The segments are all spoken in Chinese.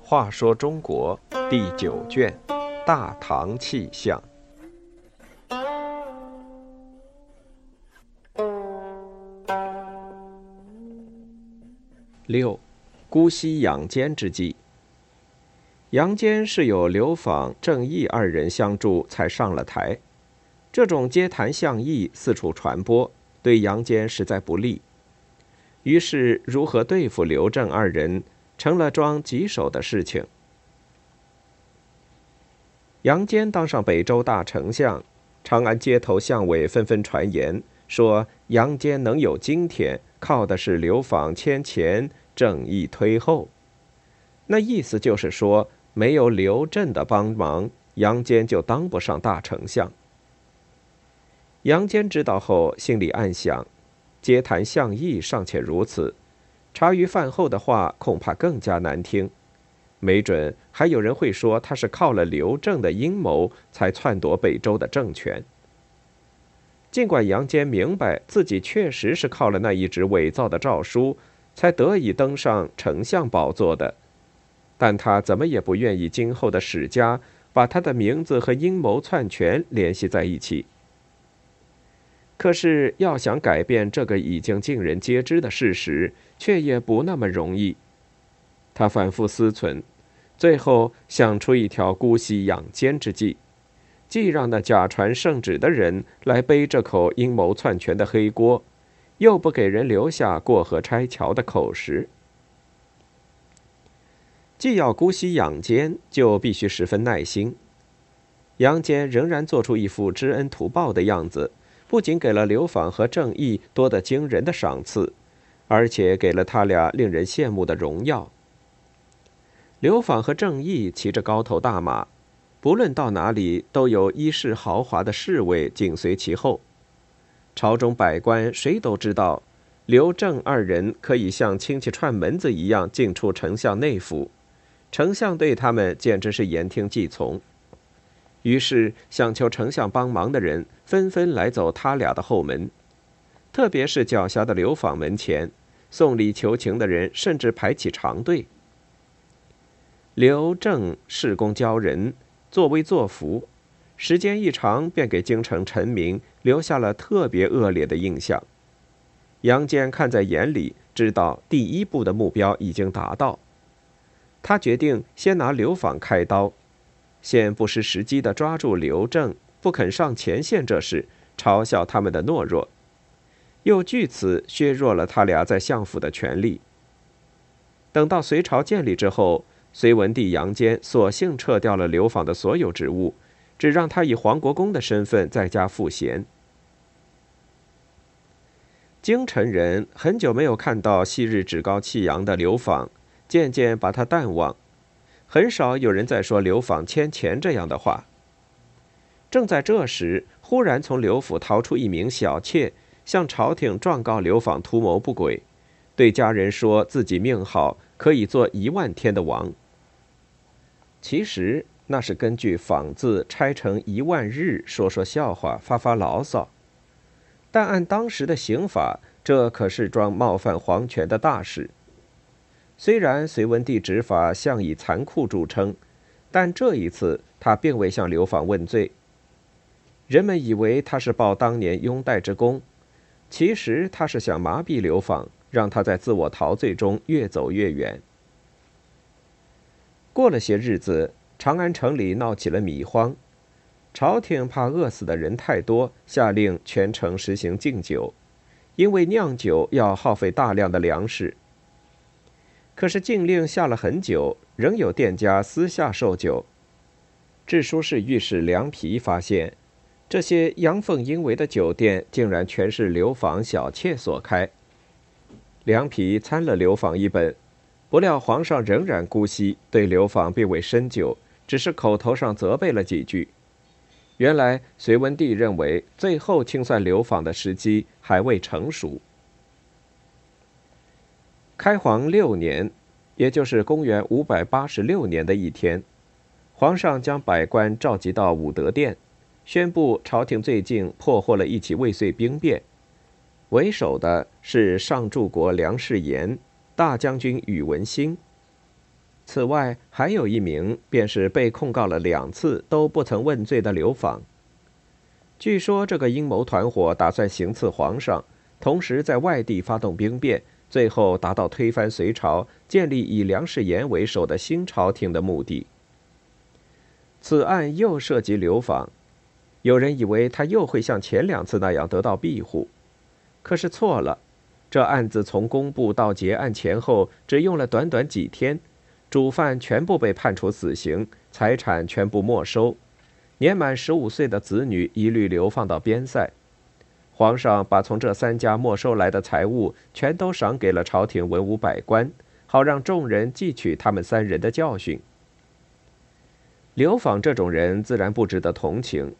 话说中国第九卷《大唐气象》六，姑息杨坚之计。杨坚是有刘访、郑义二人相助才上了台，这种街谈巷议四处传播，对杨坚实在不利。于是，如何对付刘郑二人？成了桩棘手的事情。杨坚当上北周大丞相，长安街头巷尾纷纷传言说，杨坚能有今天，靠的是刘访迁前，正义推后。那意思就是说，没有刘镇的帮忙，杨坚就当不上大丞相。杨坚知道后，心里暗想：街谈巷议尚且如此。茶余饭后的话恐怕更加难听，没准还有人会说他是靠了刘正的阴谋才篡夺北周的政权。尽管杨坚明白自己确实是靠了那一纸伪造的诏书才得以登上丞相宝座的，但他怎么也不愿意今后的史家把他的名字和阴谋篡权联系在一起。可是要想改变这个已经尽人皆知的事实，却也不那么容易。他反复思忖，最后想出一条姑息养奸之计，既让那假传圣旨的人来背这口阴谋篡权的黑锅，又不给人留下过河拆桥的口实。既要姑息养奸，就必须十分耐心。杨坚仍然做出一副知恩图报的样子。不仅给了刘访和郑义多得惊人的赏赐，而且给了他俩令人羡慕的荣耀。刘访和郑义骑着高头大马，不论到哪里都有衣饰豪华的侍卫紧随其后。朝中百官谁都知道，刘郑二人可以像亲戚串门子一样进出丞相内府，丞相对他们简直是言听计从。于是，想求丞相帮忙的人纷纷来走他俩的后门，特别是狡黠的刘访门前，送礼求情的人甚至排起长队。刘正恃功骄人，作威作福，时间一长，便给京城臣民留下了特别恶劣的印象。杨坚看在眼里，知道第一步的目标已经达到，他决定先拿刘访开刀。先不失时机地抓住刘正不肯上前线这事，嘲笑他们的懦弱，又据此削弱了他俩在相府的权力。等到隋朝建立之后，隋文帝杨坚索性撤掉了刘访的所有职务，只让他以黄国公的身份在家赋闲。京城人很久没有看到昔日趾高气扬的刘访，渐渐把他淡忘。很少有人在说刘访牵钱这样的话。正在这时，忽然从刘府逃出一名小妾，向朝廷状告刘访图谋不轨，对家人说自己命好，可以做一万天的王。其实那是根据“访”字拆成一万日，说说笑话，发发牢骚。但按当时的刑法，这可是桩冒犯皇权的大事。虽然隋文帝执法向以残酷著称，但这一次他并未向刘访问罪。人们以为他是报当年拥戴之功，其实他是想麻痹刘访，让他在自我陶醉中越走越远。过了些日子，长安城里闹起了米荒，朝廷怕饿死的人太多，下令全城实行禁酒，因为酿酒要耗费大量的粮食。可是禁令下了很久，仍有店家私下售酒。治书室御史梁皮发现，这些阳奉阴违的酒店竟然全是刘访小妾所开。梁皮参了刘访一本，不料皇上仍然姑息，对刘访并未深究，只是口头上责备了几句。原来隋文帝认为，最后清算刘访的时机还未成熟。开皇六年，也就是公元五百八十六年的一天，皇上将百官召集到武德殿，宣布朝廷最近破获了一起未遂兵变，为首的是上柱国梁士言、大将军宇文兴。此外，还有一名，便是被控告了两次都不曾问罪的刘访。据说这个阴谋团伙打算行刺皇上，同时在外地发动兵变，最后达到推翻隋朝、建立以梁士言为首的新朝廷的目的。此案又涉及流放，有人以为他又会像前两次那样得到庇护，可是错了。这案子从公布到结案前后，只用了短短几天。主犯全部被判处死刑，财产全部没收，年满十五岁的子女一律流放到边塞。皇上把从这三家没收来的财物全都赏给了朝廷文武百官，好让众人汲取他们三人的教训。刘访这种人自然不值得同情，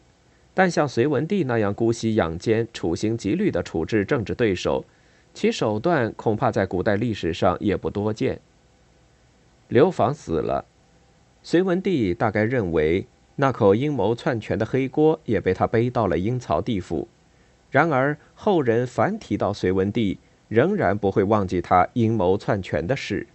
但像隋文帝那样姑息养奸、处心积虑地处置政治对手，其手段恐怕在古代历史上也不多见。刘访死了，隋文帝大概认为那口阴谋篡权的黑锅也被他背到了阴曹地府。然而后人凡提到隋文帝，仍然不会忘记他阴谋篡权的事。